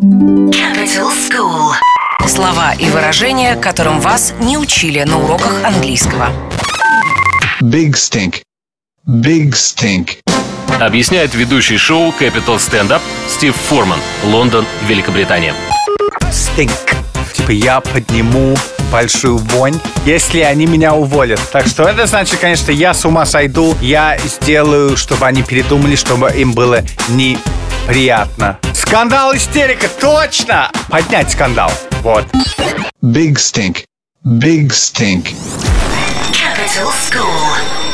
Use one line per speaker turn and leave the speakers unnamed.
Capital School. Слова и выражения, которым вас не учили на уроках английского.
Big stink. Big stink.
Объясняет ведущий шоу Capital Stand Up Стив Форман, Лондон, Великобритания.
Стинк. Типа я подниму большую вонь, если они меня уволят. Так что это значит, конечно, я с ума сойду. Я сделаю, чтобы они передумали, чтобы им было неприятно. Скандал, истерика, точно! Поднять скандал. Вот.
Big stink. Big stink.
Capital School.